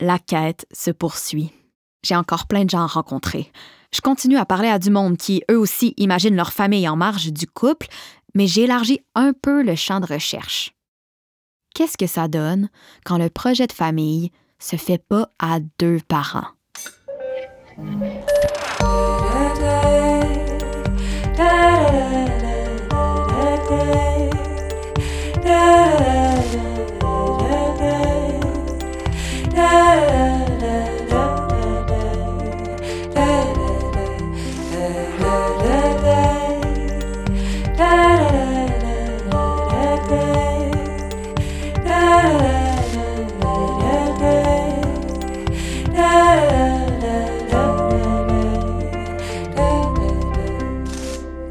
la quête se poursuit. J'ai encore plein de gens à rencontrer. Je continue à parler à du monde qui, eux aussi, imaginent leur famille en marge du couple, mais j'ai élargi un peu le champ de recherche. Qu'est-ce que ça donne quand le projet de famille se fait pas à deux parents?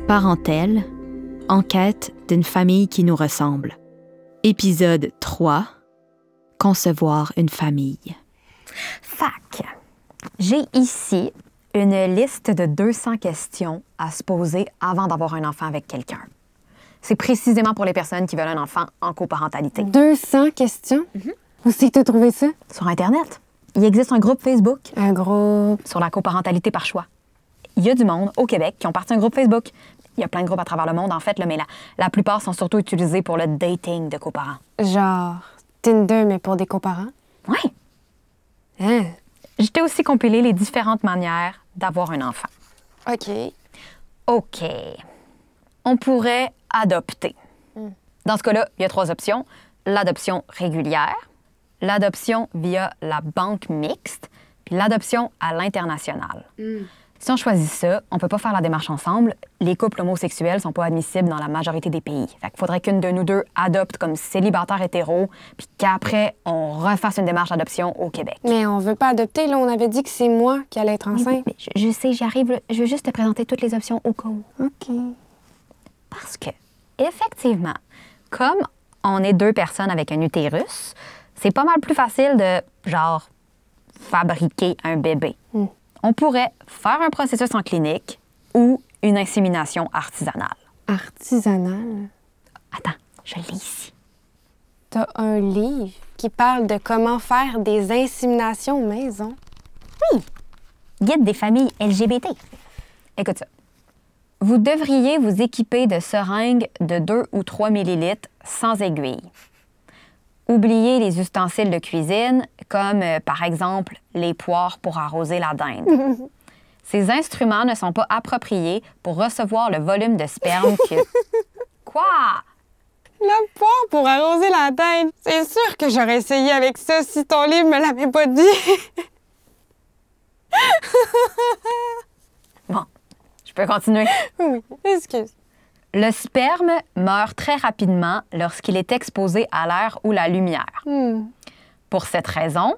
Parentèle, enquête d'une famille qui nous ressemble. Épisode 3. Concevoir une famille. Fac. J'ai ici une liste de 200 questions à se poser avant d'avoir un enfant avec quelqu'un. C'est précisément pour les personnes qui veulent un enfant en coparentalité. 200 questions? Où c'est que tu trouvé ça? Sur Internet, il existe un groupe Facebook Un groupe. sur la coparentalité par choix. Il y a du monde au Québec qui ont parti un groupe Facebook. Il y a plein de groupes à travers le monde, en fait, là, mais la, la plupart sont surtout utilisés pour le dating de coparents. Genre Tinder, mais pour des coparents? Oui. Hein? J'ai aussi compilé les différentes manières d'avoir un enfant. OK. OK. On pourrait adopter. Dans ce cas-là, il y a trois options. L'adoption régulière, l'adoption via la banque mixte, puis l'adoption à l'international. Si on choisit ça, on peut pas faire la démarche ensemble. Les couples homosexuels sont pas admissibles dans la majorité des pays. Fait qu'il faudrait qu'une de nous deux adopte comme célibataire hétéro, puis qu'après, on refasse une démarche d'adoption au Québec. Mais on veut pas adopter, là. On avait dit que c'est moi qui allais être enceinte. Mais je, je sais, j'y arrive. Je veux juste te présenter toutes les options au cas où. OK. Parce que, effectivement, comme on est deux personnes avec un utérus, c'est pas mal plus facile de, genre, fabriquer un bébé. On pourrait faire un processus en clinique ou une insémination artisanale. Artisanal. Attends, je lis ici. T'as un livre qui parle de comment faire des inséminations maison? Guide des familles LGBT. Écoute ça. Vous devriez vous équiper de seringues de 2 ou 3 millilitres sans aiguille. Oubliez les ustensiles de cuisine, comme euh, par exemple les poires pour arroser la dinde. Ces instruments ne sont pas appropriés pour recevoir le volume de sperme que. Quoi? La poire pour arroser la tête. C'est sûr que j'aurais essayé avec ça si ton livre me l'avait pas dit. Bon, je peux continuer. oui, excuse. Le sperme meurt très rapidement lorsqu'il est exposé à l'air ou la lumière. Hmm. Pour cette raison,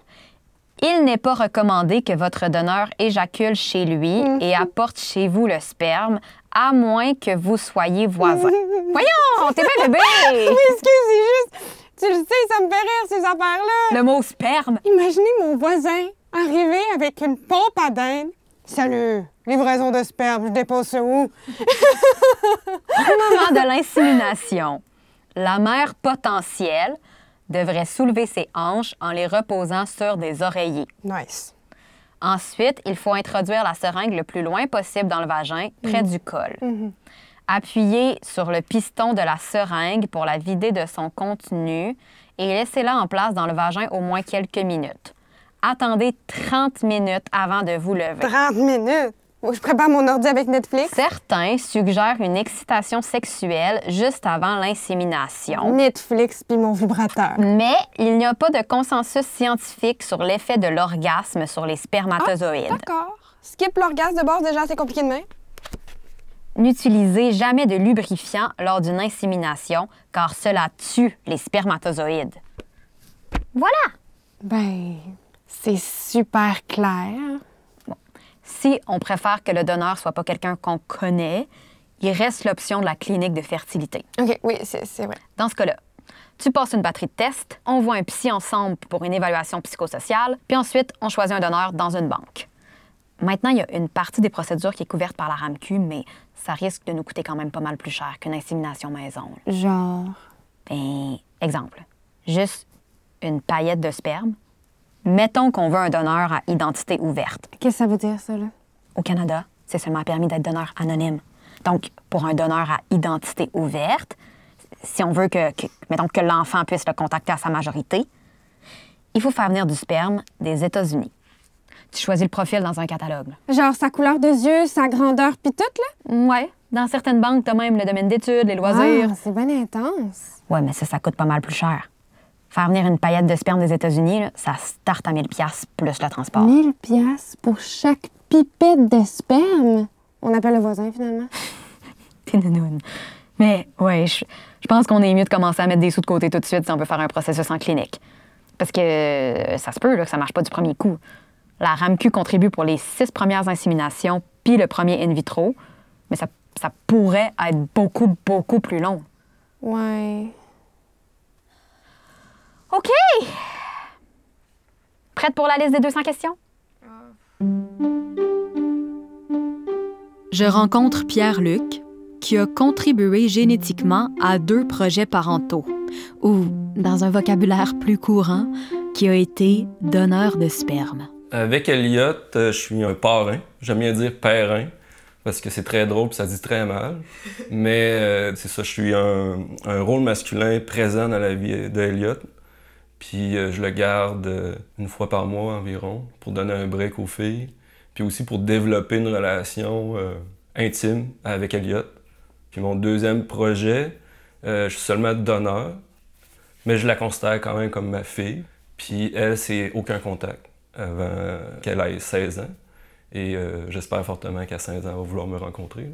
il n'est pas recommandé que votre donneur éjacule chez lui et apporte chez vous le sperme, à moins que vous soyez voisins. Voyons, t'es bien bébé! Oui, excuse, c'est juste. Tu le sais, ça me fait rire, ces affaires-là. Le mot sperme. Imaginez mon voisin arriver avec une pompe à dinde. Salut, livraison de sperme, je dépose où? Au moment de l'insémination, la mère potentielle devrait soulever ses hanches en les reposant sur des oreillers. Nice. Ensuite, il faut introduire la seringue le plus loin possible dans le vagin, près du col. Appuyez sur le piston de la seringue pour la vider de son contenu et laissez-la en place dans le vagin au moins quelques minutes. Attendez 30 minutes avant de vous lever. 30 minutes? Je prépare mon ordi avec Netflix. Certains suggèrent une excitation sexuelle juste avant l'insémination. Netflix puis mon vibrateur. Mais il n'y a pas de consensus scientifique sur l'effet de l'orgasme sur les spermatozoïdes. D'accord. Skip l'orgasme de base, déjà, c'est compliqué de même. N'utilisez jamais de lubrifiant lors d'une insémination car cela tue les spermatozoïdes. Voilà! Ben, c'est super clair. Si on préfère que le donneur soit pas quelqu'un qu'on connaît, il reste l'option de la clinique de fertilité. OK, oui, c'est vrai. Dans ce cas-là, tu passes une batterie de tests, on voit un psy ensemble pour une évaluation psychosociale, puis ensuite, on choisit un donneur dans une banque. Maintenant, il y a une partie des procédures qui est couverte par la RAMQ, mais ça risque de nous coûter quand même pas mal plus cher qu'une insémination maison. Genre? Ben, exemple, juste une paillette de sperme, Mettons qu'on veut un donneur à identité ouverte. Qu'est-ce que ça veut dire, ça, là? Au Canada, c'est seulement permis d'être donneur anonyme. Donc, pour un donneur à identité ouverte, si on veut que, que mettons, que l'enfant puisse le contacter à sa majorité, il faut faire venir du sperme des États-Unis. Tu choisis le profil dans un catalogue. là. Genre sa couleur de yeux, sa grandeur, pis tout, là? Ouais. Dans certaines banques, t'as même le domaine d'études, les loisirs. Ah, c'est bien intense. Ouais, mais ça, ça coûte pas mal plus cher. Faire venir une paillette de sperme des États-Unis, ça starte à 1000 pièces plus le transport. 1000 piastres pour chaque pipette de sperme? On appelle le voisin, finalement. T'es nounoune. Mais ouais, je, je pense qu'on est mieux de commencer à mettre des sous de côté tout de suite si on veut faire un processus en clinique. Parce que euh, ça se peut là, que ça marche pas du premier coup. La RAMQ contribue pour les six premières inséminations puis le premier in vitro, mais ça, ça pourrait être beaucoup, beaucoup plus long. Ouais. OK! Prête pour la liste des 200 questions? Je rencontre Pierre-Luc, qui a contribué génétiquement à deux projets parentaux, ou, dans un vocabulaire plus courant, qui a été donneur de sperme. Avec Elliot, euh, je suis un parrain. J'aime bien dire périn parce que c'est très drôle puis ça dit très mal. Mais euh, c'est ça, je suis un, un rôle masculin présent dans la vie d'Elliot. Puis euh, je le garde euh, une fois par mois environ pour donner un break aux filles. Puis aussi pour développer une relation euh, intime avec Elliot. Puis mon deuxième projet, je suis seulement donneur, mais je la considère quand même comme ma fille. Puis elle, c'est aucun contact avant qu'elle ait 16 ans. Et j'espère fortement qu'à 16 ans, elle va vouloir me rencontrer.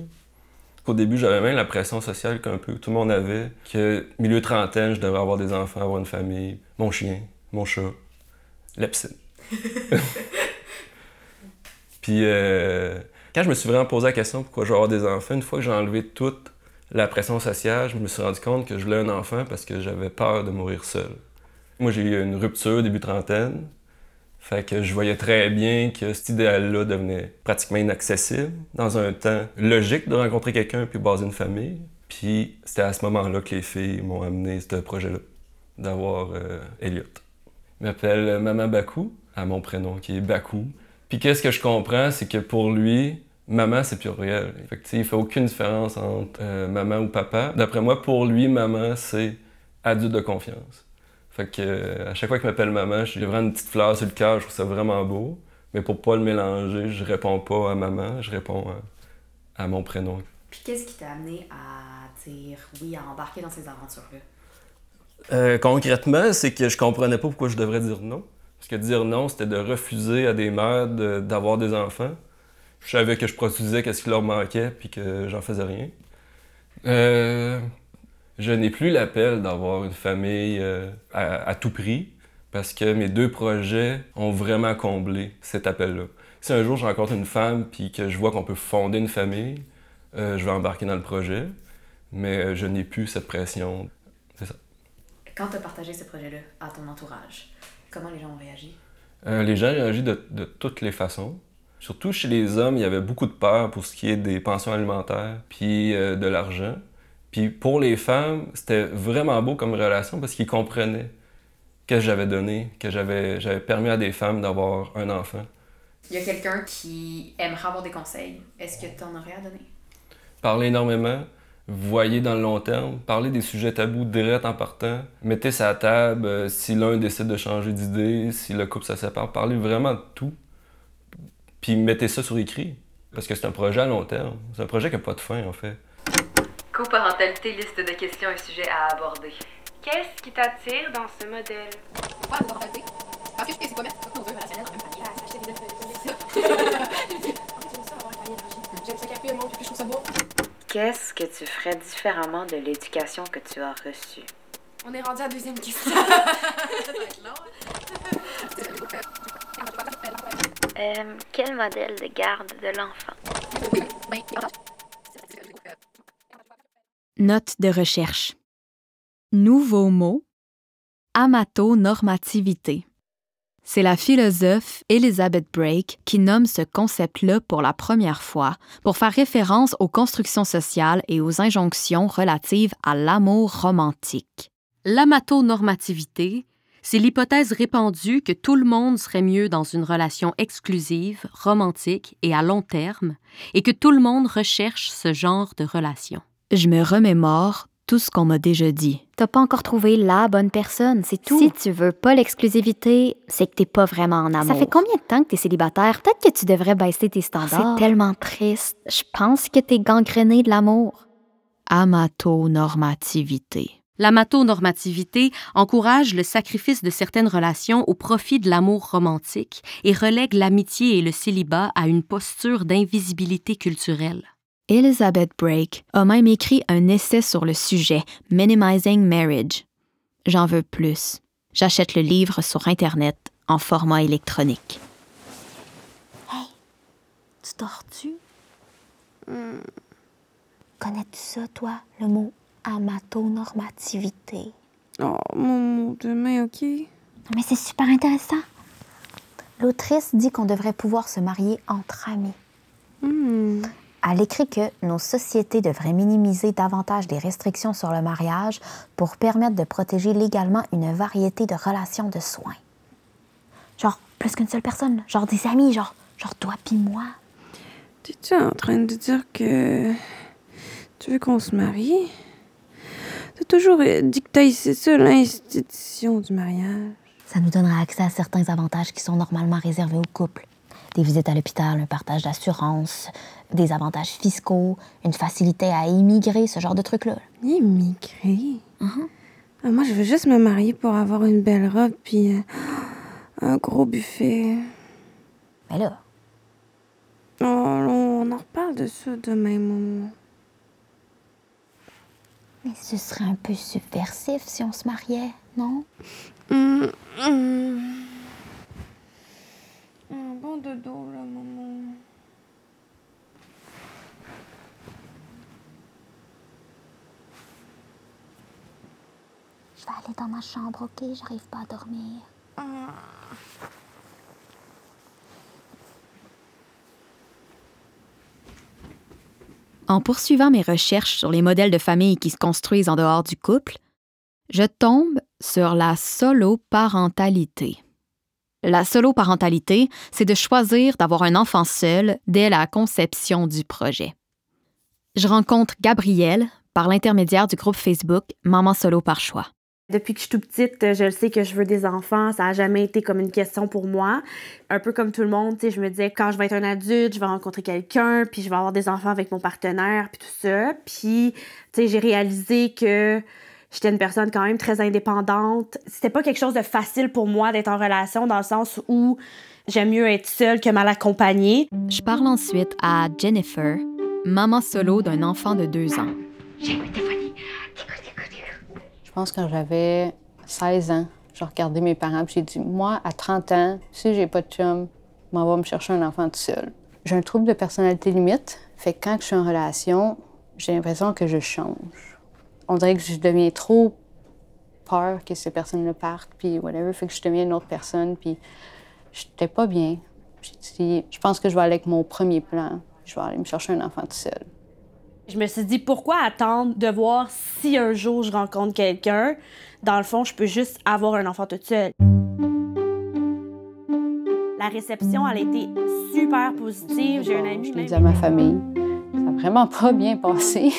Au début, j'avais même la pression sociale qu'un peu tout le monde avait, que milieu trentaine, je devrais avoir des enfants, avoir une famille, mon chien, mon chat, la piscine. Puis euh, quand je me suis vraiment posé la question pourquoi je veux avoir des enfants, une fois que j'ai enlevé toute la pression sociale, je me suis rendu compte que je voulais un enfant parce que j'avais peur de mourir seul. Moi, j'ai eu une rupture début trentaine. Fait que je voyais très bien que cet idéal-là devenait pratiquement inaccessible dans un temps logique de rencontrer quelqu'un puis baser une famille. Puis c'était à ce moment-là que les filles m'ont amené ce projet-là, d'avoir euh, Elliot. Il m'appelle Maman Bakou, à mon prénom qui est Bakou. Puis qu'est-ce que je comprends, c'est que pour lui, maman c'est pluriel. Fait que il fait aucune différence entre euh, maman ou papa. D'après moi, pour lui, maman c'est adulte de confiance. Fait que euh, à chaque fois qu'il m'appelle maman, j'ai vraiment une petite fleur sur le cœur, je trouve ça vraiment beau. Mais pour pas le mélanger, je réponds pas à maman, je réponds à, à mon prénom. Puis qu'est-ce qui t'a amené à dire oui, à embarquer dans ces aventures-là? Euh, concrètement, c'est que je comprenais pas pourquoi je devrais dire non. Parce que dire non, c'était de refuser à des mères de- d'avoir des enfants. Je savais que je produisais qu'est-ce qui leur manquait, puis que j'en faisais rien. Euh, je n'ai plus l'appel d'avoir une famille euh, à, à tout prix, parce que mes deux projets ont vraiment comblé cet appel-là. Si un jour je rencontre une femme, puis que je vois qu'on peut fonder une famille, euh, je vais embarquer dans le projet, mais euh, je n'ai plus cette pression. Quand t'as partagé ce projet-là à ton entourage, comment les gens ont réagi? Euh, les gens réagissent de, de toutes les façons. Surtout chez les hommes, il y avait beaucoup de peur pour ce qui est des pensions alimentaires, puis euh, de l'argent. Puis pour les femmes, c'était vraiment beau comme relation parce qu'ils comprenaient que j'avais donné, que j'avais j'avais permis à des femmes d'avoir un enfant. Il y a quelqu'un qui aimerait avoir des conseils. Est-ce que t'en aurais à donner? Parler énormément, voyez dans le long terme, parler des sujets tabous direct en partant, mettez ça à table, euh, si l'un décide de changer d'idée, si le couple se sépare, parlez vraiment de tout. Puis mettez ça sur écrit, parce que c'est un projet à long terme. C'est un projet qui n'a pas de fin, en fait. Coparentalité, liste de questions et sujets à aborder. Qu'est-ce qui t'attire dans ce modèle? Qu'est-ce que tu ferais différemment de l'éducation que tu as reçue? On est rendu à la deuxième question. Euh, quel modèle de garde de l'enfant? Note de recherche. Nouveau mot amatonormativité. C'est la philosophe Elizabeth Brake qui nomme ce concept-là pour la première fois pour faire référence aux constructions sociales et aux injonctions relatives à l'amour romantique. L'amatonormativité, c'est l'hypothèse répandue que tout le monde serait mieux dans une relation exclusive, romantique et à long terme, et que tout le monde recherche ce genre de relation. Je me remémore tout ce qu'on m'a déjà dit. T'as pas encore trouvé la bonne personne, c'est tout. Si tu veux pas l'exclusivité, c'est que t'es pas vraiment en amour. Ça fait combien de temps que t'es célibataire? Peut-être que tu devrais baisser tes standards. c'est tellement triste. Je pense que t'es gangréné de l'amour. Amatonormativité. L'amatonormativité encourage le sacrifice de certaines relations au profit de l'amour romantique et relègue l'amitié et le célibat à une posture d'invisibilité culturelle. Elizabeth Brake a même écrit un essai sur le sujet, Minimizing Marriage. J'en veux plus. J'achète le livre sur Internet en format électronique. Hey, tu dors-tu? Connais-tu ça, toi, le mot amatonormativité? Oh, mon mot demain, OK? Non, mais c'est super intéressant. L'autrice dit qu'on devrait pouvoir se marier entre amis. Hmm. Elle écrit que nos sociétés devraient minimiser davantage les restrictions sur le mariage pour permettre de protéger légalement une variété de relations de soins. Genre, plus qu'une seule personne, genre des amis, genre, genre toi puis moi. T'es-tu en train de dire que tu veux qu'on se marie? T'as toujours euh, dit que t'as c'est ça, l'institution du mariage. Ça nous donnera accès à certains avantages qui sont normalement réservés aux couples. Des visites à l'hôpital, un partage d'assurance, des avantages fiscaux, une facilité à immigrer, ce genre de trucs-là. Immigrer? Ah, moi, je veux juste me marier pour avoir une belle robe puis euh, un gros buffet. Mais là, Oh, on en reparle de ça demain, maman. mais ce serait un peu subversif si on se mariait, non? Hum, hum. Bon dodo, là, maman. Je vais aller dans ma chambre, ok? J'arrive pas à dormir. En poursuivant mes recherches sur les modèles de famille qui se construisent en dehors du couple, je tombe sur la soloparentalité. La soloparentalité, c'est de choisir d'avoir un enfant seul dès la conception du projet. Je rencontre Gabrielle par l'intermédiaire du groupe Facebook Maman Solo par choix. Depuis que je suis toute petite, je sais que je veux des enfants. Ça n'a jamais été comme une question pour moi. Un peu comme tout le monde, je me disais, quand je vais être un adulte, je vais rencontrer quelqu'un, puis je vais avoir des enfants avec mon partenaire, puis tout ça. Puis, j'ai réalisé que j'étais une personne quand même très indépendante. C'était pas quelque chose de facile pour moi d'être en relation, dans le sens où j'aime mieux être seule que mal accompagnée. Je parle ensuite à Jennifer, maman solo d'un enfant de deux ans. Je pense que quand j'avais 16 ans, j'ai regardé mes parents et j'ai dit Moi, à 30 ans, si j'ai pas de chum, je m'en vais me chercher un enfant tout seul. J'ai un trouble de personnalité limite, fait que quand je suis en relation, j'ai l'impression que je change. On dirait que je deviens trop peur que ces personnes-là partent, puis whatever, fait que je deviens une autre personne, puis j'étais pas bien. Dit Je pense que je vais aller avec mon premier plan, je vais aller me chercher un enfant tout seul. Je me suis dit, pourquoi attendre de voir si un jour je rencontre quelqu'un? Dans le fond, je peux juste avoir un enfant toute seule. La réception, elle a été super positive. J'ai un ami. Je l'ai dit à ma famille. Ça n'a vraiment pas bien passé.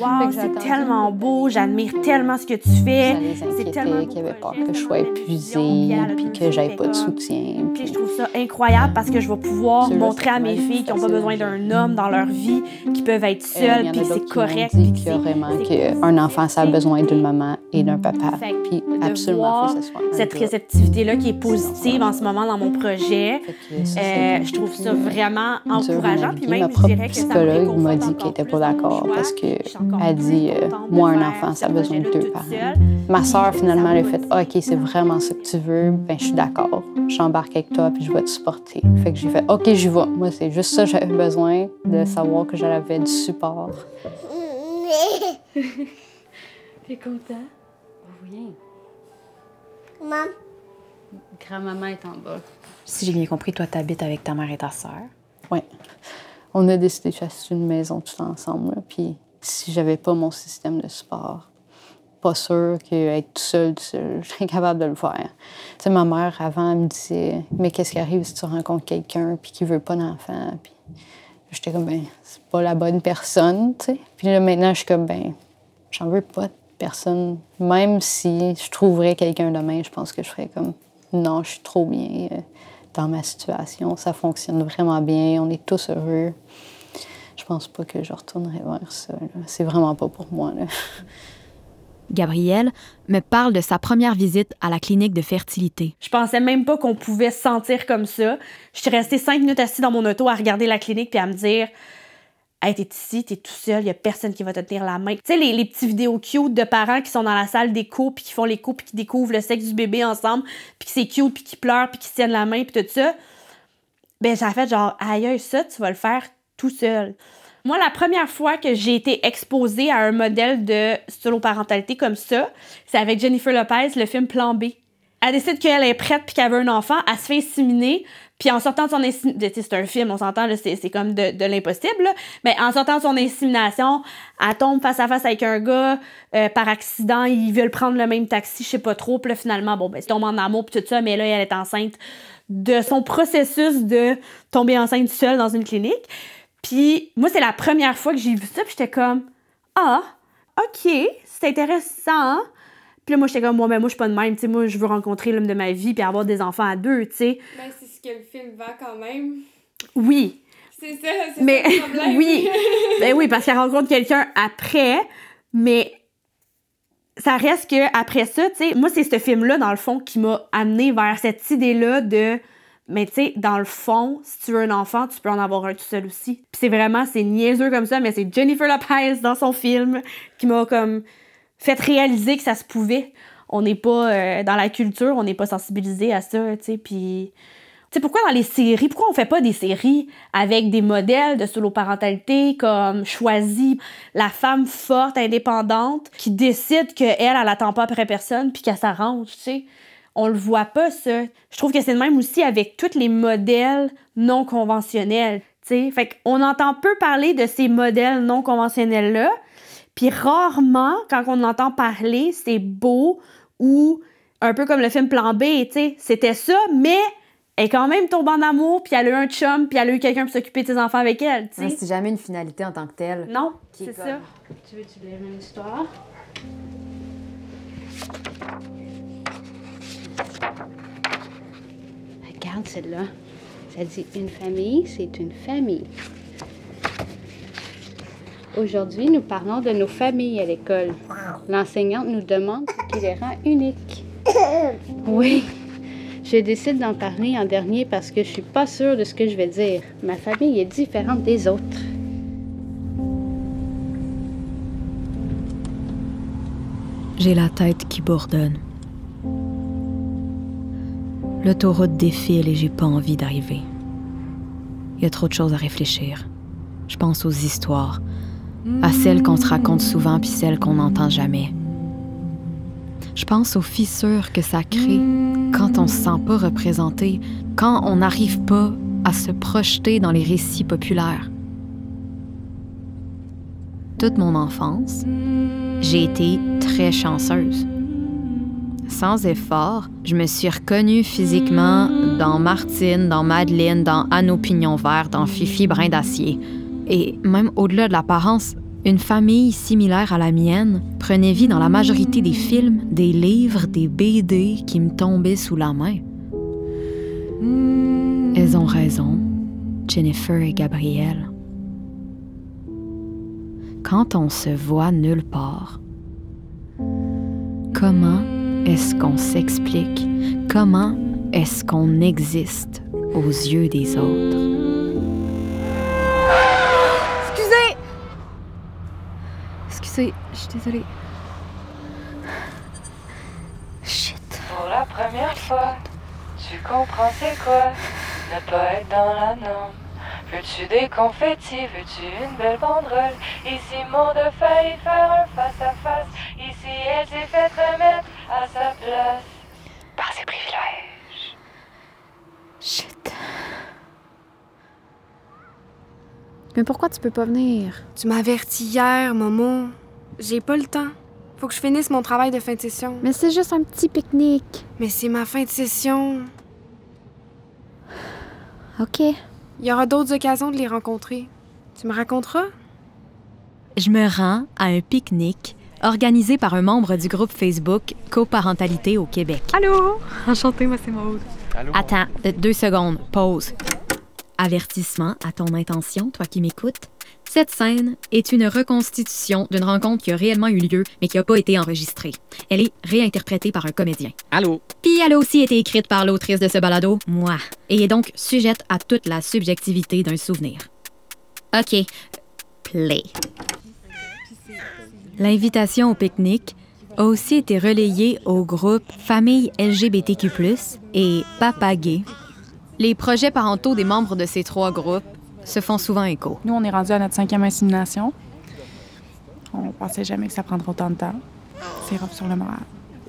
Wow, c'est tellement beau, j'admire tellement ce que tu fais. C'est tellement qu'ils avaient peur que je sois épuisée, puis a que j'aille pas de soutien. Puis je trouve ça incroyable parce que je vais pouvoir montrer à mes filles qui n'ont pas besoin d'un homme dans leur vie, qui peuvent être Euh, seules, a puis c'est correct. dit puis qu'il y a vraiment qu'un enfant, ça a besoin d'une maman et d'un papa. Fait que Puis de absolument, voir faut que ce soit cette réceptivité-là qui est positive en ce moment dans mon projet. Euh, je trouve ça vraiment encourageant. Puis même, je dirais que ça psychologue m'a dit qu'elle encore était plus pas d'accord parce que Je suis encore elle plus dit, euh, moi, un enfant, ça a besoin de deux parents. Ma ça finalement, elle a fait OK, c'est vraiment ce que tu veux. Ben, je suis d'accord. J'embarque avec toi, puis je vais te supporter. Fait que j'ai fait OK, j'y vais. Moi, c'est juste ça, j'avais besoin de savoir que j'avais du support. T'es content? Oui. Maman. Grand-maman est en bas. Si j'ai bien compris, toi, t'habites avec ta mère et ta sœur. Oui. On a décidé de s'acheter une maison tout ensemble. Puis si j'avais pas mon système de support, pas sûre qu'être tout seul, tout seul, je serais capable de le faire. Tu sais, ma mère, avant, elle me disait Mais qu'est-ce qui arrive si tu rencontres quelqu'un puis qui veut pas d'enfant Puis j'étais comme Ben, c'est pas la bonne personne, tu sais. Puis là, maintenant, je suis comme Ben, j'en veux pas de personne. Même si je trouverais quelqu'un demain, je pense que je ferais comme Non, je suis trop bien euh, dans ma situation. Ça fonctionne vraiment bien. On est tous heureux. Je pense pas que je retournerai vers ça. C'est vraiment pas pour moi. Là. Gabrielle me parle de sa première visite à la clinique de fertilité. Je pensais même pas qu'on pouvait se sentir comme ça. Je suis restée cinq minutes assise dans mon auto à regarder la clinique puis à me dire Hey, t'es ici, t'es tout seul, y a personne qui va te tenir la main. Tu sais, les, les petits vidéos cute de parents qui sont dans la salle d'écho puis qui font l'écho puis qui découvrent le sexe du bébé ensemble puis que c'est cute puis qui pleurent puis qui tiennent la main puis tout ça. Ben, j'ai fait genre, aïe, ça, tu vas le faire tout seul. Moi, la première fois que j'ai été exposée à un modèle de solo-parentalité comme ça, c'est avec Jennifer Lopez, le film Plan B. Elle décide qu'elle est prête puis qu'elle veut un enfant, elle se fait inséminer, puis en sortant de son insémination, c'est un film, on s'entend, c'est, comme de, l'impossible, mais en sortant de son insémination, elle tombe face à face avec un gars, euh, par accident, ils veulent prendre le même taxi, je sais pas trop, puis là, finalement, bon, ben, ils tombent en amour puis tout ça, mais là, elle est enceinte de son processus de tomber enceinte seule dans une clinique. Puis moi, c'est la première fois que j'ai vu ça, puis j'étais comme Ah, OK, c'est intéressant. Puis là, moi, j'étais comme Moi, mais moi, je suis pas de même. Tu sais, moi, je veux rencontrer l'homme de ma vie puis avoir des enfants à deux, tu sais. Ben, c'est ce que le film vend quand même. Oui. C'est ça, c'est Mais ça le problème. oui. ben oui, parce qu'elle rencontre quelqu'un après, mais ça reste que après ça, tu sais, moi, c'est ce film-là, dans le fond, qui m'a amené vers cette idée-là de. Mais tu sais, dans le fond, si tu veux un enfant, tu peux en avoir un tout seul aussi. Puis c'est vraiment, c'est niaiseux comme ça, mais c'est Jennifer Lopez dans son film qui m'a comme fait réaliser que ça se pouvait. On n'est pas euh, dans la culture, on n'est pas sensibilisé à ça, tu sais. Puis, tu sais, pourquoi dans les séries, pourquoi on fait pas des séries avec des modèles de solo-parentalité comme choisi la femme forte, indépendante, qui décide qu'elle, elle attend pas après personne, puis qu'elle s'arrange, tu sais? On le voit pas, ça. Je trouve que c'est le même aussi avec tous les modèles non conventionnels, tu sais? Fait qu'on entend peu parler de ces modèles non conventionnels-là, puis rarement, quand on entend parler, c'est beau ou un peu comme le film Plan B, tu sais, c'était ça, mais elle est quand même tombée en amour, puis elle a eu un chum, puis elle a eu quelqu'un pour s'occuper de ses enfants avec elle, tu sais. C'est jamais une finalité en tant que telle. Non, c'est comme- ça. Tu veux-tu lire une histoire? Regarde celle-là. Ça dit une famille, c'est une famille. Aujourd'hui, nous parlons de nos familles à l'école. L'enseignante nous demande ce qui les rend uniques. Oui, je décide d'en parler en dernier parce que je suis pas sûre de ce que je vais dire. Ma famille est différente des autres. J'ai la tête qui bourdonne. L'autoroute défile et j'ai pas envie d'arriver. Il y a trop de choses à réfléchir. Je pense aux histoires, à celles qu'on se raconte souvent puis celles qu'on n'entend jamais. Je pense aux fissures que ça crée quand on se sent pas représenté, quand on n'arrive pas à se projeter dans les récits populaires. Toute mon enfance, j'ai été très chanceuse. Sans effort, je me suis reconnue physiquement dans Martine, dans Madeleine, dans Anne au Pignon Vert, dans Fifi Brin d'Acier. Et même au-delà de l'apparence, une famille similaire à la mienne prenait vie dans la majorité des films, des livres, des BD qui me tombaient sous la main. Elles ont raison, Jennifer et Gabrielle. Quand on se voit nulle part, comment est-ce qu'on s'explique? Comment est-ce qu'on existe aux yeux des autres? Je suis désolée. Pour la première fois, tu comprends c'est quoi ne pas être dans la norme. Veux-tu des confettis, veux-tu une belle banderole? Ici, Maud a failli faire un face-à-face. Ici, elle s'est fait remettre à sa place. Par ses privilèges. Shit. Mais pourquoi tu peux pas venir? Tu m'as averti hier, Momo. J'ai pas le temps. Faut que je finisse mon travail de fin de session. Mais c'est juste un petit pique-nique. Mais c'est ma fin de session. OK. Il y aura d'autres occasions de les rencontrer. Tu me raconteras? Je me rends à un pique-nique organisé par un membre du groupe Facebook Coparentalité au Québec. Allô? Enchantée, moi c'est Maude. Attends, euh, deux secondes, pause. Avertissement à ton intention, toi qui m'écoutes. Cette scène est une reconstitution d'une rencontre qui a réellement eu lieu, mais qui n'a pas été enregistrée. Elle est réinterprétée par un comédien. Allô? Puis elle a aussi été écrite par l'autrice de ce balado, moi, et est donc sujette à toute la subjectivité d'un souvenir. OK, play. L'invitation au pique-nique a aussi été relayée au groupe Famille LGBTQ+, et Papa Gay. Les projets parentaux des membres de ces trois groupes se font souvent écho. Nous, on est rendu à notre cinquième insémination. On pensait jamais que ça prendrait autant de temps. C'est rough sur le moral.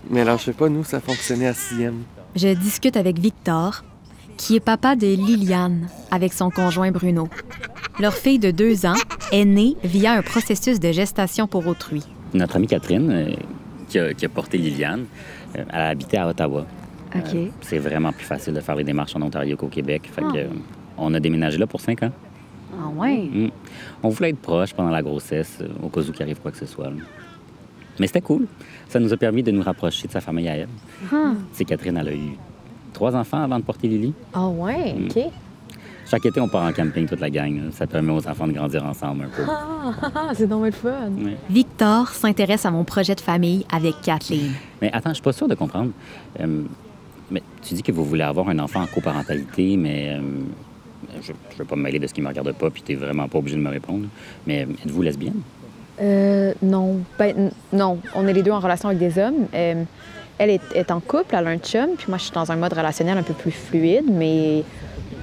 Mais alors, je sais pas, nous, ça fonctionnait à sixième. Je discute avec Victor, qui est papa de Liliane avec son conjoint Bruno. Leur fille de deux ans est née via un processus de gestation pour autrui. Notre amie Catherine, euh, qui, a, qui a porté Liliane, euh, elle habitait à Ottawa. Euh, c'est vraiment plus facile de faire les démarches en Ontario qu'au Québec. Fait Ah. que, euh, on a déménagé là pour cinq ans. Ah ouais? Mm. On voulait être proche pendant la grossesse, euh, au cas où il arrive quoi que ce soit. là. Mais c'était cool. Ça nous a permis de nous rapprocher de sa famille à elle. Ah. Sais, Catherine, elle a eu trois enfants avant de porter Lily. Ah ouais, Mm. OK. Chaque été, on part en camping, toute la gang. là. Ça permet aux enfants de grandir ensemble un peu. Ah, c'est donc fun. Ouais. Victor s'intéresse à mon projet de famille avec Kathleen. Mais attends, je suis pas sûr de comprendre. Euh, mais tu dis que vous voulez avoir un enfant en coparentalité, mais euh, je ne veux pas me mêler de ce qui me regarde pas, puis tu vraiment pas obligé de me répondre. Mais euh, êtes-vous lesbienne? Euh, non. Ben, non. On est les deux en relation avec des hommes. Euh, elle est, est en couple, elle a un chum, puis moi, je suis dans un mode relationnel un peu plus fluide, mais,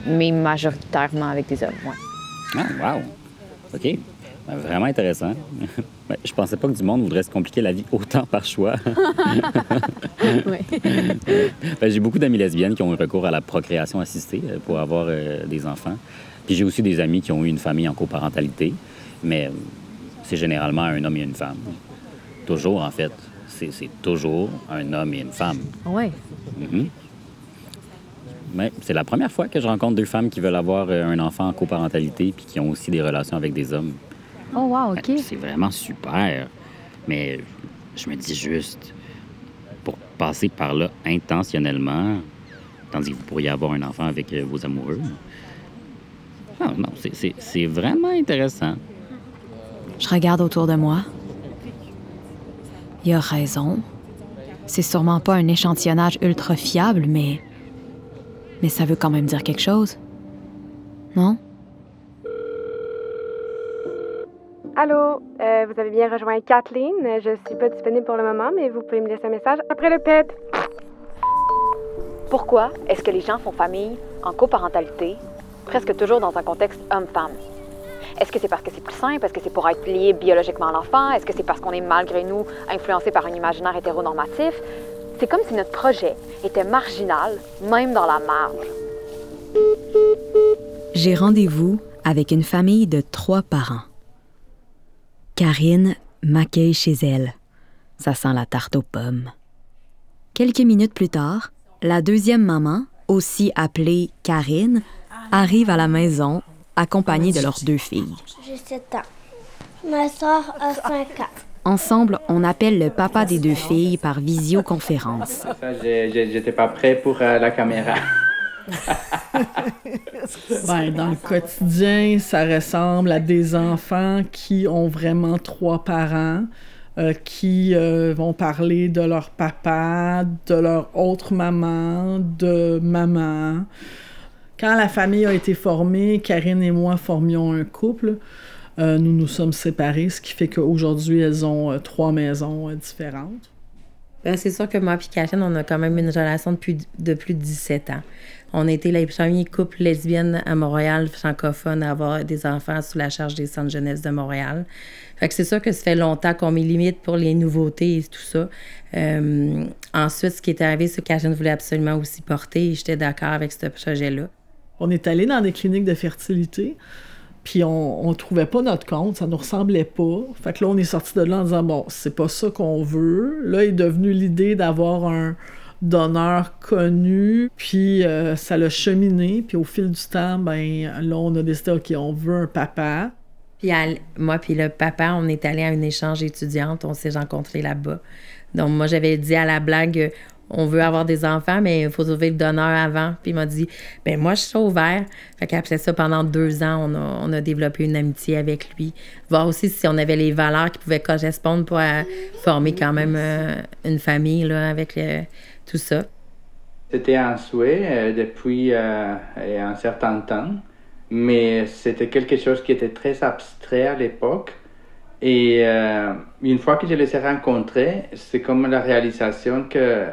mais majoritairement avec des hommes, ouais. Ah, wow! OK. Ben, vraiment intéressant. Ben, je pensais pas que du monde voudrait se compliquer la vie autant par choix. Ben, j'ai beaucoup d'amis lesbiennes qui ont eu recours à la procréation assistée euh, pour avoir euh, des enfants. Puis j'ai aussi des amis qui ont eu une famille en coparentalité, mais euh, c'est généralement un homme et une femme. Toujours, en fait. C'est toujours un homme et une femme. Ouais. Mhm. Mais c'est la première fois que je rencontre deux femmes qui veulent avoir un enfant en coparentalité puis qui ont aussi des relations avec des hommes. Oh, wow, OK. C'est vraiment super. Mais je me dis juste, pour passer par là intentionnellement, tandis que vous pourriez avoir un enfant avec euh, vos amoureux. Ah, non, c'est- c'est c'est vraiment intéressant. Je regarde autour de moi. Il a raison. C'est sûrement pas un échantillonnage ultra fiable, mais. Mais ça veut quand même dire quelque chose. Non? Allô, euh, vous avez bien rejoint Kathleen. Je suis pas disponible pour le moment, mais vous pouvez me laisser un message après le pet. Pourquoi est-ce que les gens font famille en coparentalité, presque toujours dans un contexte homme-femme? Est-ce que c'est parce que c'est plus simple? Est-ce que c'est pour être lié biologiquement à l'enfant? Est-ce que c'est parce qu'on est malgré nous influencé par un imaginaire hétéronormatif? C'est comme si notre projet était marginal, même dans la marge. J'ai rendez-vous avec une famille de trois parents. Karine m'accueille chez elle. Ça sent la tarte aux pommes. Quelques minutes plus tard, la deuxième maman, aussi appelée Karine, arrive à la maison accompagnée de leurs deux filles. J'ai 7 ans. Ma soeur a 5 ans. Ensemble, on appelle le papa des deux filles par visioconférence. J'étais pas prêt pour euh, la caméra. Ben, dans le quotidien, ça ressemble à des enfants qui ont vraiment trois parents, euh, qui euh, vont parler de leur papa, de leur autre maman, de maman. Quand la famille a été formée, Karine et moi formions un couple. Euh, nous nous sommes séparés, ce qui fait qu'aujourd'hui, elles ont trois maisons différentes. Ben, c'est sûr que moi et Catherine, on a quand même une relation depuis de plus de 17 ans. On a été les premiers couples lesbiennes à Montréal, francophones, à avoir des enfants sous la charge des centres jeunesse de Montréal. Fait que c'est sûr que ça fait longtemps qu'on met limite pour les nouveautés et tout ça. Euh, ensuite, ce qui est arrivé, c'est que Catherine voulait absolument aussi porter et j'étais d'accord avec ce projet-là. On est allé dans des cliniques de fertilité, Puis on, on trouvait pas notre compte, ça nous ressemblait pas. Fait que là, on est sorti de là en disant, bon, c'est pas ça qu'on veut. Là est devenue l'idée d'avoir un donneur connu, puis euh, ça l'a cheminé. Puis au fil du temps, ben là, on a décidé, OK, on veut un papa. Puis moi puis le papa, on est allé à un échange étudiante, on s'est rencontrés là-bas. Donc moi j'avais dit à la blague on veut avoir des enfants mais il faut trouver le donneur avant. Puis il m'a dit ben moi je suis ouvert. Fait qu'après ça pendant deux ans, on a, on a développé une amitié avec lui. Voir aussi si on avait les valeurs qui pouvaient correspondre pour euh, former quand même euh, une famille là avec le- tout ça. C'était un souhait euh, depuis euh, un certain temps, mais c'était quelque chose qui était très abstrait à l'époque. Et euh, une fois que je les ai rencontrés, c'est comme la réalisation que,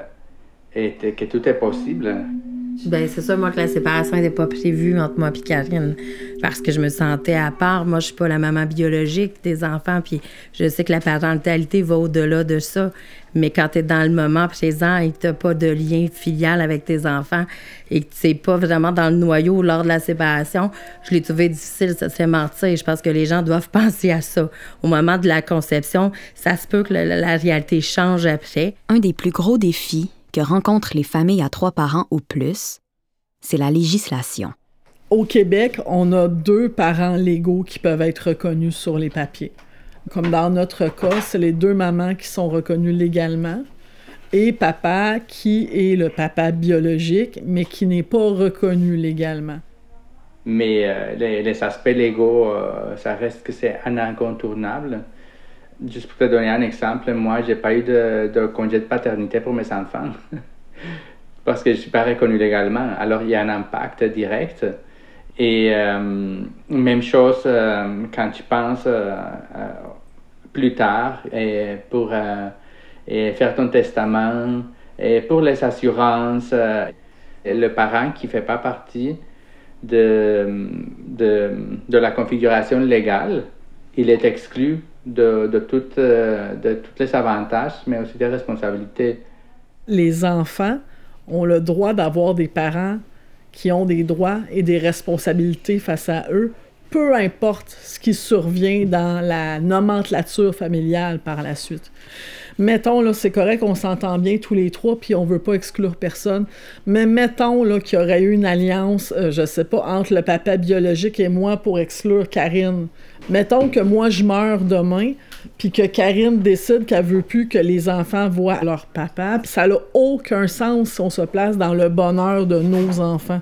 était- que tout est possible. Ben, c'est ça, moi, que la séparation n'était pas prévue entre moi et Karine. Parce que je me sentais à part. Moi, je suis pas la maman biologique des enfants. Puis je sais que la parentalité va au-delà de ça. Mais quand tu es dans le moment présent et que tu pas de lien filial avec tes enfants et que tu pas vraiment dans le noyau lors de la séparation, je l'ai trouvé difficile, ça se fait mentir. Je pense que les gens doivent penser à ça. Au moment de la conception, ça se peut que la réalité change après. Un des plus gros défis que rencontrent les familles à trois parents ou plus, c'est la législation. Au Québec, on a deux parents légaux qui peuvent être reconnus sur les papiers. Comme dans notre cas, c'est les deux mamans qui sont reconnues légalement et papa qui est le papa biologique, mais qui n'est pas reconnu légalement. Mais euh, les, les aspects légaux, euh, ça reste que c'est un incontournable. Juste pour te donner un exemple, moi, j'ai pas eu de, congé de paternité pour mes enfants parce que je suis pas reconnu légalement. Alors, il y a un impact direct. Et euh, même chose euh, quand tu penses euh, plus tard et pour et faire ton testament et pour les assurances, le parent qui fait pas partie de, de, de la configuration légale, il est exclu de, euh, de tous les avantages, mais aussi des responsabilités. Les enfants ont le droit d'avoir des parents qui ont des droits et des responsabilités face à eux, peu importe ce qui survient dans la nomenclature familiale par la suite. Mettons, là, c'est correct, on s'entend bien tous les trois, puis on veut pas exclure personne, mais mettons, là, qu'il y aurait eu une alliance, euh, je sais pas, entre le papa biologique et moi pour exclure Karine. Mettons que moi, je meurs demain, puis que Karine décide qu'elle veut plus que les enfants voient leur papa, puis ça n'a aucun sens si on se place dans le bonheur de nos enfants.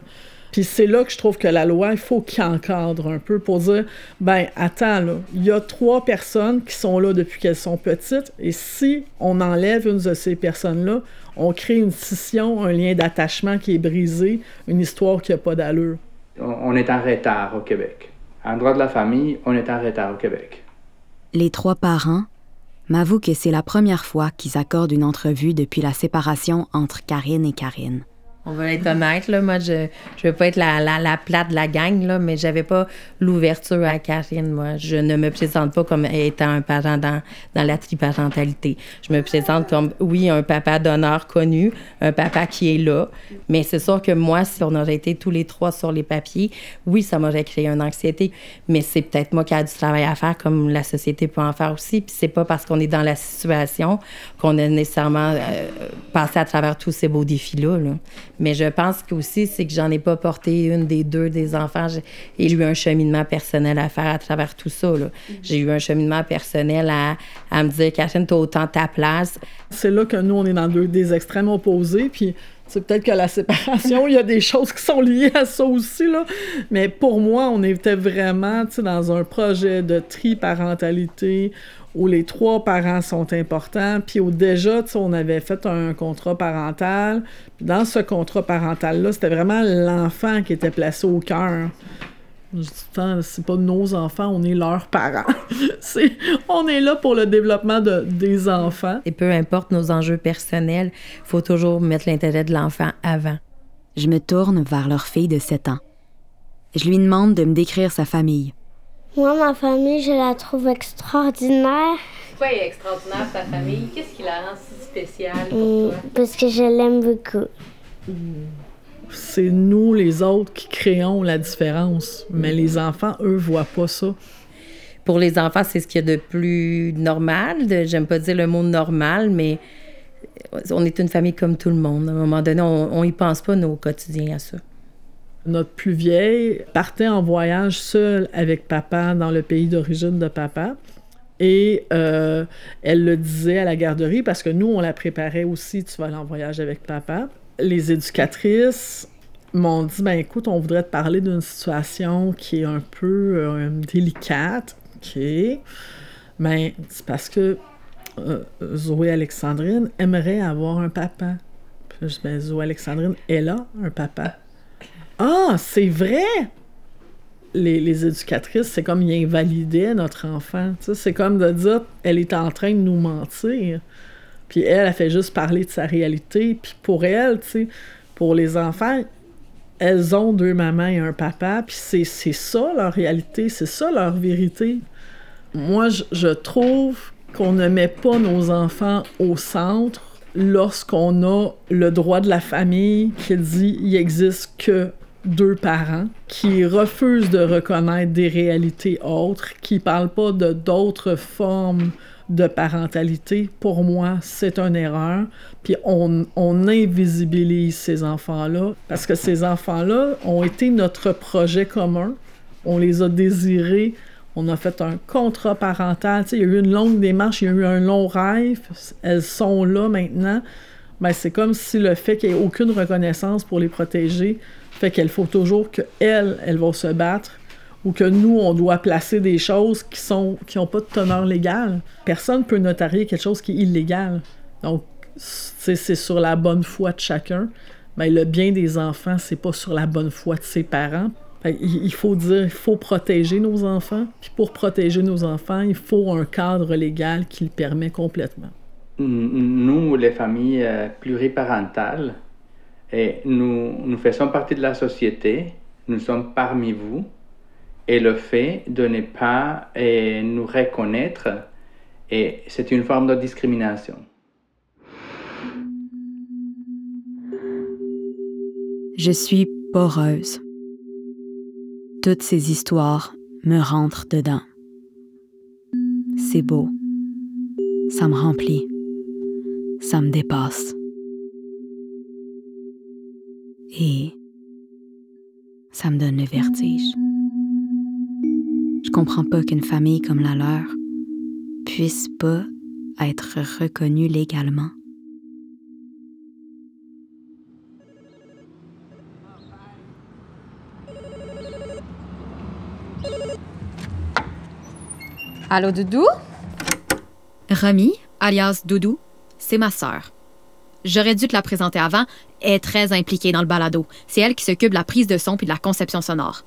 Puis c'est là que je trouve que la loi, il faut qu'il encadre un peu pour dire, ben attends, là, il y a trois personnes qui sont là depuis qu'elles sont petites, et si on enlève une de ces personnes-là, on crée une scission, un lien d'attachement qui est brisé, une histoire qui n'a pas d'allure. On, on est en retard au Québec. En droit de la famille, on est en retard au Québec. Les trois parents m'avouent que c'est la première fois qu'ils accordent une entrevue depuis la séparation entre Karine et Karine. On va être honnête, là. Moi, je je veux pas être la, la, la plate de la gang, là, mais j'avais pas l'ouverture à Karine, moi. Je ne me présente pas comme étant un parent dans, dans la triparentalité. Je me présente comme, oui, un papa d'honneur connu, un papa qui est là. Mais c'est sûr que moi, si on aurait été tous les trois sur les papiers, oui, ça m'aurait créé une anxiété. Mais c'est peut-être moi qui a du travail à faire, comme la société peut en faire aussi. Puis c'est pas parce qu'on est dans la situation qu'on a nécessairement euh, passé à travers tous ces beaux défis-là. là. Mais je pense que aussi, c'est que j'en ai pas porté une des deux des enfants. J'ai eu un cheminement personnel à faire à travers tout ça. là. J'ai eu un cheminement personnel à, à me dire, Catherine, t'as autant ta place. C'est là que nous, on est dans deux, des extrêmes opposés, puis c'est peut-être que la séparation, il y a des choses qui sont liées à ça aussi, là. Mais pour moi, on était vraiment, dans un projet de triparentalité où les trois parents sont importants, puis où déjà, tu sais, on avait fait un contrat parental, puis dans ce contrat parental-là, c'était vraiment l'enfant qui était placé au cœur. Je dis tout le temps, c'est pas nos enfants, on est leurs parents. c'est, on est là pour le développement de, des enfants. Et peu importe nos enjeux personnels, il faut toujours mettre l'intérêt de l'enfant avant. Je me tourne vers leur fille de 7 ans. Je lui demande de me décrire sa famille. Moi, ma famille, je la trouve extraordinaire Quoi est extraordinaire ta famille? Qu'est-ce qui la rend si spéciale pour hum, toi? parce que je l'aime beaucoup. c'est nous, les autres, qui créons la différence. Mais les enfants, eux, voient pas ça. Pour les enfants, c'est ce qu'il y a de plus normal. de- J'aime pas dire le mot normal, mais on est une famille comme tout le monde. À un moment donné, on, on y pense pas, nos quotidiens, à ça. Notre plus vieille partait en voyage seule avec papa dans le pays d'origine de papa. Et euh, elle le disait à la garderie parce que nous, on la préparait aussi, tu vas aller en voyage avec papa. Les éducatrices m'ont dit, ben écoute, on voudrait te parler d'une situation qui est un peu euh, délicate. OK. Ben, c'est parce que euh, Zoé Alexandrine aimerait avoir un papa. Puis je dis, ben, Zoé Alexandrine, elle a un papa. Ah, c'est vrai! Les, les éducatrices, c'est comme ils invalidaient notre enfant. C'est comme de dire, elle est en train de nous mentir. Puis elle, elle fait juste parler de sa réalité. Puis pour elle, tu pour les enfants, elles ont deux mamans et un papa. Puis c'est, c'est ça leur réalité, c'est ça leur vérité. Moi, je, je trouve qu'on ne met pas nos enfants au centre lorsqu'on a le droit de la famille qui dit il existe que deux parents qui refusent de reconnaître des réalités autres, qui parlent pas de d'autres formes de parentalité. Pour moi, c'est une erreur. Puis on, invisibilise ces enfants-là parce que ces enfants-là ont été notre projet commun. On les a désirés. On a fait un contrat parental. Tu sais, il y a eu une longue démarche, il y a eu un long rêve. Elles sont là maintenant. Ben, c'est comme si le fait qu'il n'y ait aucune reconnaissance pour les protéger fait qu'il faut toujours qu'elles, elles vont se battre ou que nous, on doit placer des choses qui sont qui n'ont pas de teneur légale. Personne ne peut notarier quelque chose qui est illégal. Donc, c'est sur la bonne foi de chacun. Mais le bien des enfants, c'est pas sur la bonne foi de ses parents. Il faut dire, il faut protéger nos enfants. Puis pour protéger nos enfants, il faut un cadre légal qui le permet complètement. Nous, les familles euh, pluriparentales, et nous, faisons partie de la société, nous sommes parmi vous, et le fait de ne pas eh, nous reconnaître, et c'est une forme de discrimination. Je suis poreuse. Toutes ces histoires me rentrent dedans. C'est beau. Ça me remplit. Ça me dépasse. Et ça me donne le vertige. Je comprends pas qu'une famille comme la leur puisse pas être reconnue légalement. Allô, Doudou? Remy, alias Doudou, c'est ma sœur. J'aurais dû te la présenter avant. Elle est très impliquée dans le balado. C'est elle qui s'occupe de la prise de son puis de la conception sonore.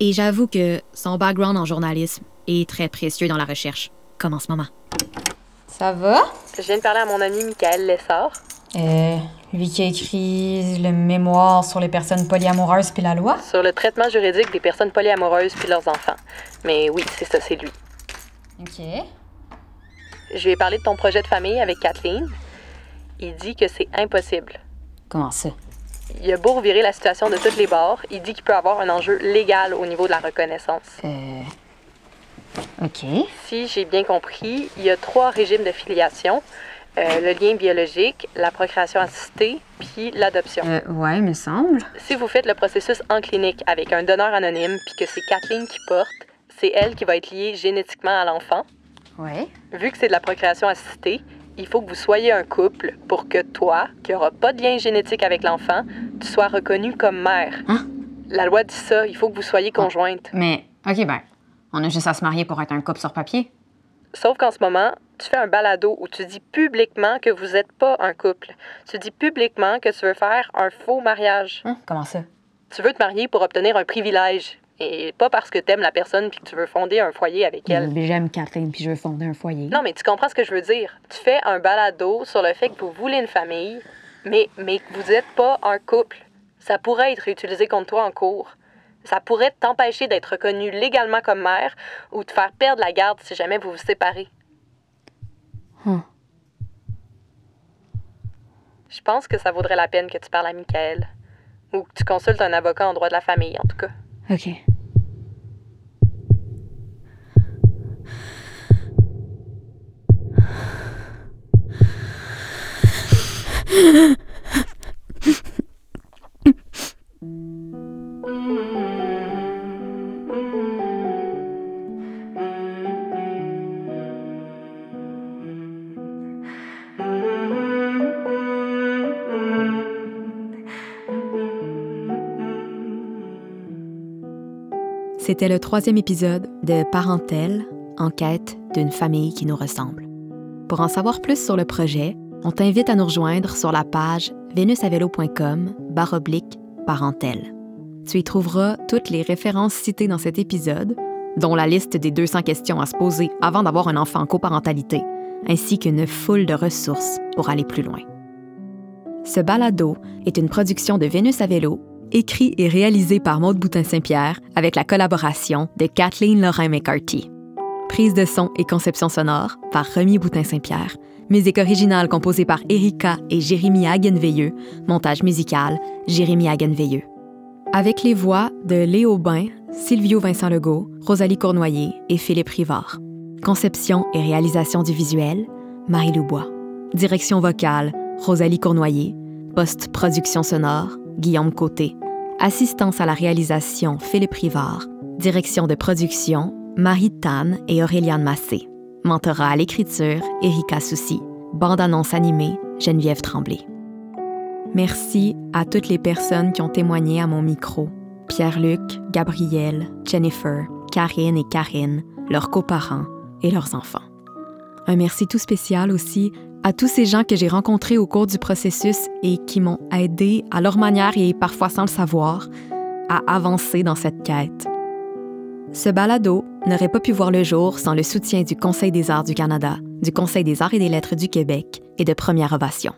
Et j'avoue que son background en journalisme est très précieux dans la recherche, comme en ce moment. Ça va? Je viens de parler à mon ami Michael Lessard. Euh, lui qui a écrit le mémoire sur les personnes polyamoureuses puis la loi? Sur le traitement juridique des personnes polyamoureuses puis leurs enfants. Mais oui, c'est ça, c'est lui. OK. Je lui ai parlé de ton projet de famille avec Kathleen. Il dit que c'est impossible. Comment ça? Il a beau revirer la situation de toutes les bords, il dit qu'il peut avoir un enjeu légal au niveau de la reconnaissance. Euh. OK. Si j'ai bien compris, il y a trois régimes de filiation. Euh, le lien biologique, la procréation assistée, puis l'adoption. Euh, ouais, me semble. Si vous faites le processus en clinique avec un donneur anonyme, puis que c'est Kathleen qui porte, c'est elle qui va être liée génétiquement à l'enfant. Ouais. Vu que c'est de la procréation assistée, il faut que vous soyez un couple pour que toi, qui n'aura pas de lien génétique avec l'enfant, tu sois reconnu comme mère. Hein? La loi dit ça, il faut que vous soyez conjointe. Mais, OK, ben, on a juste à se marier pour être un couple sur papier. Sauf qu'en ce moment, tu fais un balado où tu dis publiquement que vous n'êtes pas un couple. Tu dis publiquement que tu veux faire un faux mariage. Hein? Comment ça? Tu veux te marier pour obtenir un privilège. Et pas parce que t'aimes la personne puis que tu veux fonder un foyer avec elle. Mais J'aime Kathleen puis je veux fonder un foyer. Non, mais tu comprends ce que je veux dire. Tu fais un balado sur le fait que vous voulez une famille, mais, mais que vous n'êtes pas un couple. Ça pourrait être utilisé contre toi en cours. Ça pourrait t'empêcher d'être reconnu légalement comme mère ou te faire perdre la garde si jamais vous vous séparez. Hum. Je pense que ça vaudrait la peine que tu parles à Michael. Ou que tu consultes un avocat en droit de la famille, en tout cas. OK. C'était le troisième épisode de Parentèle, en quête d'une famille qui nous ressemble. Pour en savoir plus sur le projet, on t'invite à nous rejoindre sur la page venusavelo.com baroblique parentèle. Tu y trouveras toutes les références citées dans cet épisode, dont la liste des 200 questions à se poser avant d'avoir un enfant en coparentalité, ainsi qu'une foule de ressources pour aller plus loin. Ce balado est une production de Vénus à vélo, écrit et réalisé par Maude Boutin-Saint-Pierre avec la collaboration de Kathleen Lorrain-McCarthy. Prise de son et conception sonore par Remy Boutin-Saint-Pierre. Musique originale composée par Erika et Jérémy Hagenveilleux. Montage musical, Jérémy Hagenveilleux. Avec les voix de Léo Bain, Silvio Vincent Legault, Rosalie Cournoyer et Philippe Rivard. Conception et réalisation du visuel, Marie Loubois. Direction vocale, Rosalie Cournoyer. Post-production sonore, Guillaume Côté. Assistance à la réalisation, Philippe Rivard. Direction de production, Marie Tanne et Auréliane Massé. Mentorat à l'écriture, Erika Soucy. Bande-annonce animée, Geneviève Tremblay. Merci à toutes les personnes qui ont témoigné à mon micro. Pierre-Luc, Gabrielle, Jennifer, Karine et Karine, leurs coparents et leurs enfants. Un merci tout spécial aussi à tous ces gens que j'ai rencontrés au cours du processus et qui m'ont aidé à leur manière et parfois sans le savoir à avancer dans cette quête. Ce balado n'aurait pas pu voir le jour sans le soutien du Conseil des arts du Canada, du Conseil des arts et des lettres du Québec et de Première Ovation.